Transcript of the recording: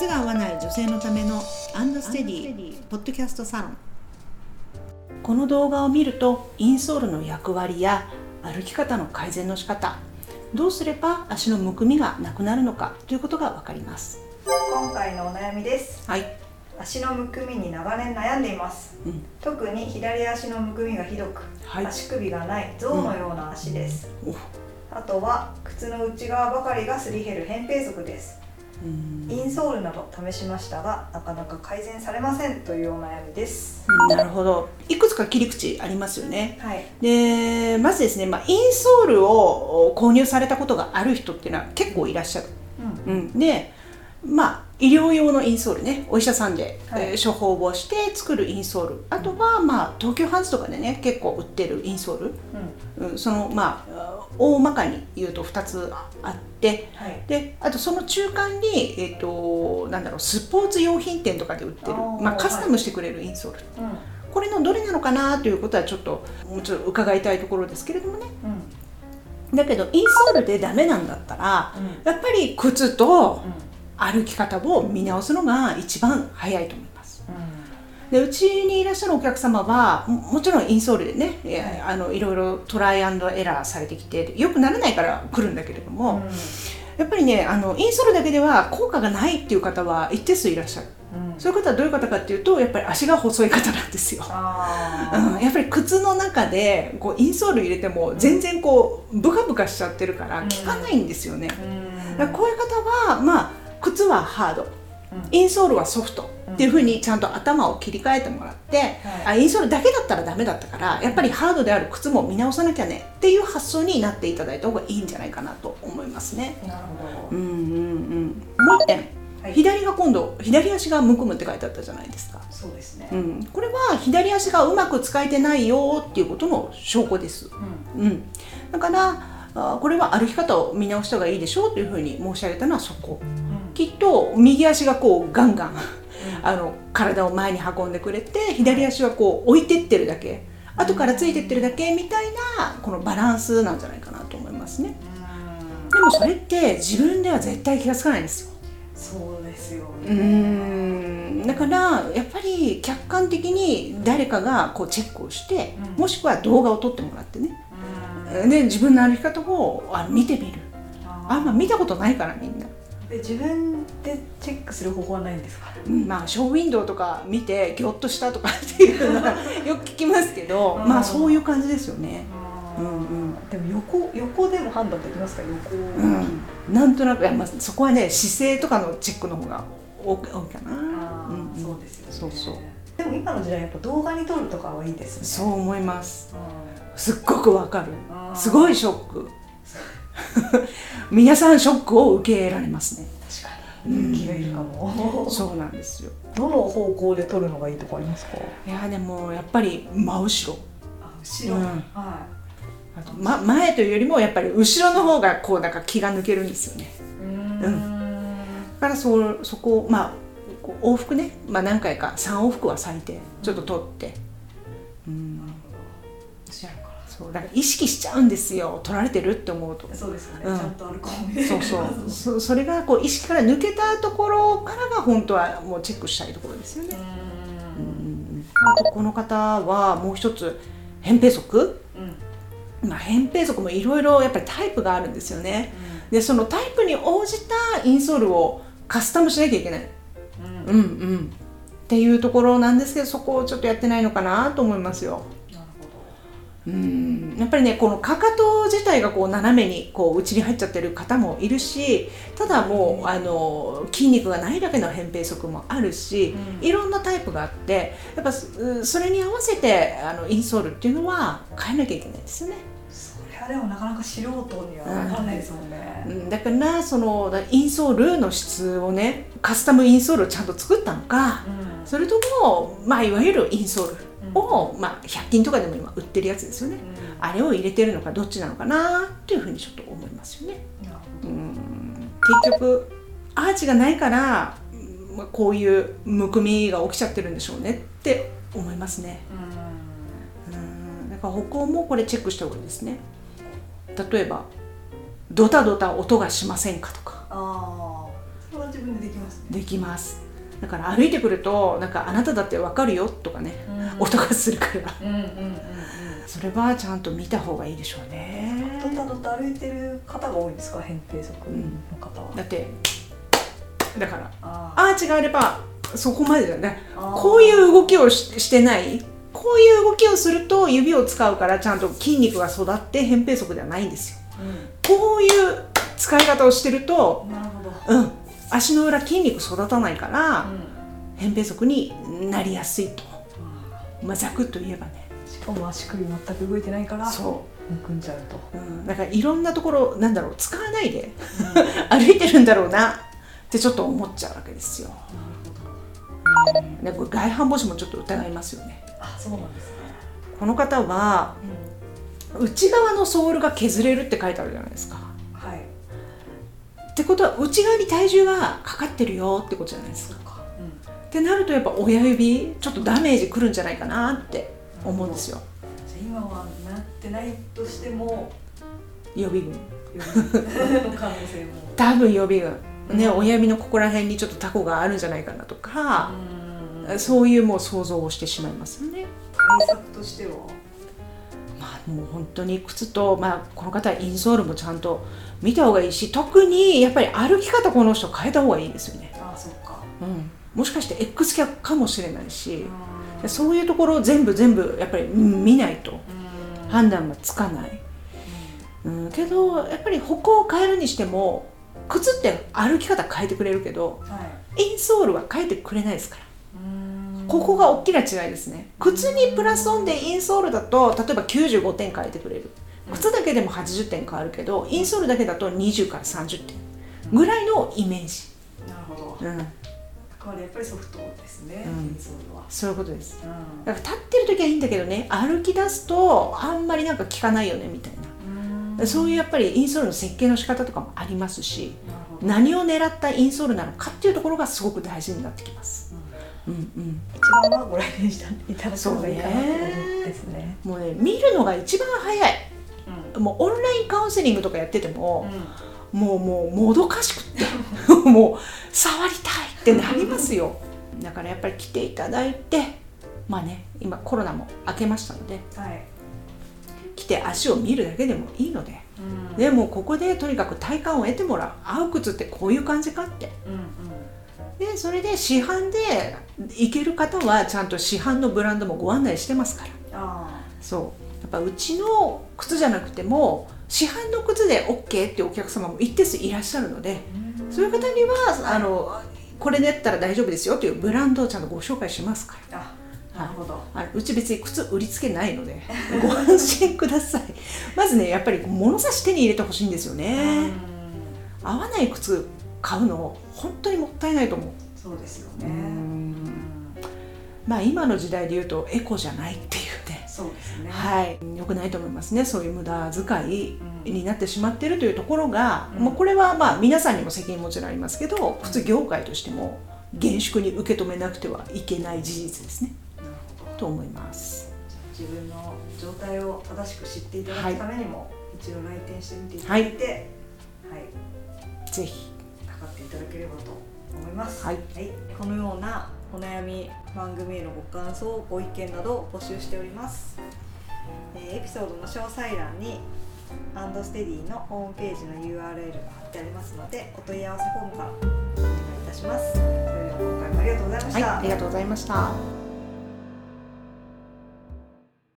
靴が合わない女性のためのアンドステディポッドキャストサロン。この動画を見るとインソールの役割や歩き方の改善の仕方どうすれば足のむくみがなくなるのかということがわかります。今回のお悩みです。はい、足のむくみに長年悩んでいます。うん、特に左足のむくみがひどく、はい。足首がない象のような足です、お。あとは靴の内側ばかりがすり減る扁平足です。うんインソールなど試しましたがなかなか改善されませんというお悩みです。なるほど。いくつか切り口ありますよね。はい。でまずですね、まあ、インソールを購入されたことがある人っていうのは結構いらっしゃる、うん。うん、でまあ医療用のインソールねお医者さんで、はい。えー処方をして作るインソール。あとはまあ東急ハンズとかでね結構売ってるインソール、うん。うん、そのまあ大まかに言うと2つあってはい。であとその中間に、えー、となんだろうスポーツ用品店とかで売ってるまあ、カスタムしてくれるインソール、うん。これのどれなのかなということはちょっともうちょっと伺いたいところですけれどもね。うん。だけどインソールでダメなんだったらうん。やっぱり靴とうん。歩き方を見直すのが一番早いと思うでうちにいらっしゃるお客様はももちろんインソールでね、えはい。あのいろいろトライアンドエラーされてきてよくならないから来るんだけれども、ん。やっぱりねあのインソールだけでは効果がないっていう方は一定数いらっしゃる。うん。そういう方はどういう方かっていうとやっぱり足が細い方なんですよ。あうん、やっぱり靴の中でこうインソール入れても全然こうブカブカしちゃってるからうん。効かないんですよね、ーうん。こういう方はまあ靴はハード。うん。インソールはソフト。うんっていうふうにちゃんと頭を切り替えてもらって、あインソールだけだったらダメだったからやっぱりハードである靴も見直さなきゃねっていう発想になっていただいた方がいいんじゃないかなと思いますね。なるほど。うんうんうん、もう一点、はい。左が今度左足がむくむって書いてあったじゃないですか。そうですね。うん、これは左足がうまく使えてないよっていうことの証拠です。うん。うん、だからあこれは歩き方を見直した方がいいでしょうというふうに申し上げたのはそこ。うん。きっと右足がこうガンガンあの体を前に運んでくれて左足はこう置いてってるだけ。後からついてってるだけみたいなこのバランスなんじゃないかなと思いますね。うんでもそれって自分では絶対気がつかないんですよ。そうですようーん。だからやっぱり客観的に誰かがこうチェックをして、うん。もしくは動画を撮ってもらってね。うん。で自分の歩き方をあ見てみる。ああんま見たことないからみんなで自分でチェックする方法はないんですか？うんまあショーウィンドウとか見てギョッとしたとかっていうのは よく聞きますけど、うん。まあそういう感じですよね。うん。うんでも横横でも判断できますか？横、うん、なんとなくまあ、そこはね姿勢とかのチェックの方が多いかな。うんうん。そうですよね。そうそう。でも今の時代やっぱ動画に撮るとかはいいですね。そう思います。うすっごくわかる。んすごいショック。皆さんショックを受けられますね。確かに。気がいるかも。そうなんですよ。どの方向で撮るのがいいとかありますか？いやでもやっぱり真後ろ。あ後ろ、うん。はあと、ま、前というよりもやっぱり後ろの方がこうなんか気が抜けるんですよね。いうーん。だからそそこをまあ往復ね、まあ、何回か3往復は最低。ちょっと取って。うん。知らんかそうだから意識しちゃうんですよ取られてるって思うと。らそうですよね、うん。ちゃんと歩こうそうそう。そそれがこう意識から抜けたところからが本当はもうチェックしたいところですよね、ううん。あとこの方はもう一つ扁平足、んうん。まあ、扁平足もいろいろやっぱりタイプがあるんですよね。でそのタイプに応じたインソールをカスタムしなきゃいけない。うん。うんうん。っていうところなんですけどそこをちょっとやってないのかなと思いますよ。うん。やっぱりねこのかかと自体がこう斜めにこう内に入っちゃってる方もいるしただもうあの筋肉がないだけの扁平足もあるし、うん。いろんなタイプがあってやっぱそそれに合わせてあのインソールっていうのは変えなきゃいけないですよね。それはでもなかなか素人には分かんないですもんね、うん。だからそのだインソールの質をねカスタムインソールをちゃんと作ったのか、うん。それとも、まあ、いわゆるインソールを、まあ、100均とかでも今売ってるやつですよね、あれを入れてるのかどっちなのかなっていうふうにちょっと思いますよね。結局アーチがないから、うんまあ、こういうむくみが起きちゃってるんでしょうねって思いますね。うん。だから歩行もこれチェックした方がいいですね。例えばドタドタ音がしませんかとか。ああそれは自分ででできますね。できますだから歩いてくるとなんかあなただってわかるよとかね、うん。音がするから。うんうんうんうん。それはちゃんと見た方がいいでしょうね。歩いてる方が多いんですか？扁平足の方は、だってだから。あアーチがあればそこまでじゃないあこういう動きをししてない。こういう動きをすると指を使うからちゃんと筋肉が育って扁平足ではないんですよ。こういう使い方をしてるとうんなるほど、うん足の裏筋肉育たないからう扁平足になりやすいと。まあざくっと言えばね。ん、しかも足首全く動いてないからそむくんじゃうと、う、うん、だからいろんなところなんだろう使わないで歩いてるんだろうなってちょっと思っちゃうわけですよ。なるほど、でこれ外反母趾もちょっと疑いますよね。あそうなんですね、この方は内側のソールが削れるって書いてあるじゃないですか。はいってことは内側に体重がかかってるよってことじゃないですか。そうん、ってなるとやっぱ親指ちょっとダメージくるんじゃないかなって思うんですよ。じゃあ今はなってないとしても予備軍。多分予備軍。ね、うん。親指のここら辺にちょっとタコがあるんじゃないかなとか、うん。そういうもう想像をしてしまいますよね。対策としては？まあもう本当に靴と、まあ、この方はインソールもちゃんと見た方がいいし特にやっぱり歩き方この人変えた方がいいですよね、あそっか。うん、もしかして X キャかもしれないし、うん。そういうところを全部全部やっぱりうん見ないと。うん。判断がつかない、うん、けどやっぱり歩行を変えるにしても靴って歩き方変えてくれるけどはい。インソールは変えてくれないですから。うんここが大きな違いですね。靴にプラスオンでインソールだと例えば95点変えてくれる。靴だけでも80点変わるけどインソールだけだと20から30点。ぐらいのイメージ、なるほど。うん、これやっぱりソフトですね、うん。インソールは、そういうことです。うだから立ってる時はいいんだけどね歩き出すとあんまりなんか効かないよねみたいな、ん。そういうやっぱりインソールの設計の仕方とかもありますし何を狙ったインソールなのかっていうところがすごく大事になってきます、うんうん。うん、一番はご来店していただくのがいいかなと思うんですね。もうね見るのが一番早い。うん。もうオンラインカウンセリングとかやってても、うん。もうもうもどかしくって もう触りたいってなりますよ。だからやっぱり来ていただいてまあね今コロナも明けましたのではい、来て足を見るだけでもいいので。うん。でもうここでとにかく体感を得てもらう。合う靴ってこういう感じかって。うんうんでそれで市販で行ける方はちゃんと市販のブランドもご案内してますから。あそう。やっぱうちの靴じゃなくても市販の靴で OK ってお客様も一定数いらっしゃるのでそういう方にはあのこれだったら大丈夫ですよというブランドをちゃんとご紹介しますから。あなるほど、あのうち別に靴売りつけないのでご安心ください。まずねやっぱり物差し手に入れてほしいんですよね。合わない靴買うの本当にもったいないと思う。そうですようねん。まあ今の時代で言うとエコじゃないっていうね。そうですね。はい。良くないと思いますね。そういう無駄遣いうん。になってしまっているというところが、うん。もうこれはまあ皆さんにも責任もちろんありますけど靴業界としても厳粛に受け止めなくてはいけない事実ですね。なるほど。と思います。自分の状態を正しく知っていただくためにも、一度来店してみていただいて。はい、ぜひ。測っていただければと思います。はいこのようなお悩み番組へのご感想ご意見などを募集しております。えーエピソードの詳細欄にアンドステディのホームページの URL が貼ってありますのでお問い合わせフォームからお願いいたします。それでは今回もありがとうございました。はいありがとうございました